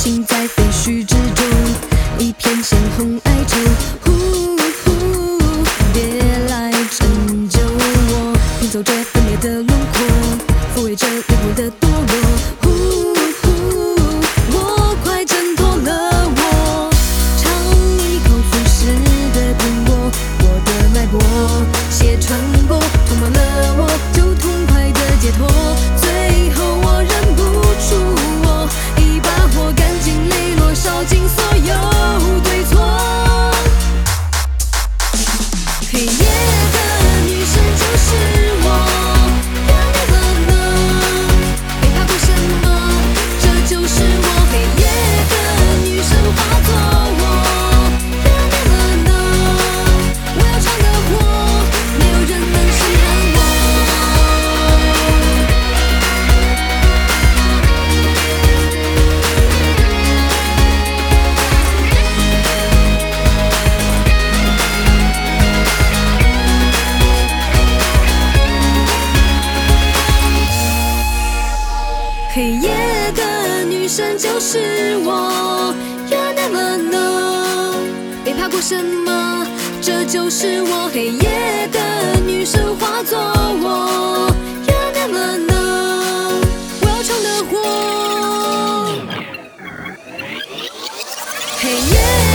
心在废墟之中，一片鲜红哀愁。呼呼，别来拯救我，拼走这分裂的路。神就是我，you never know。别怕过什么，这就是我黑夜的女神，化作我，you never know。我要闯的祸，黑夜。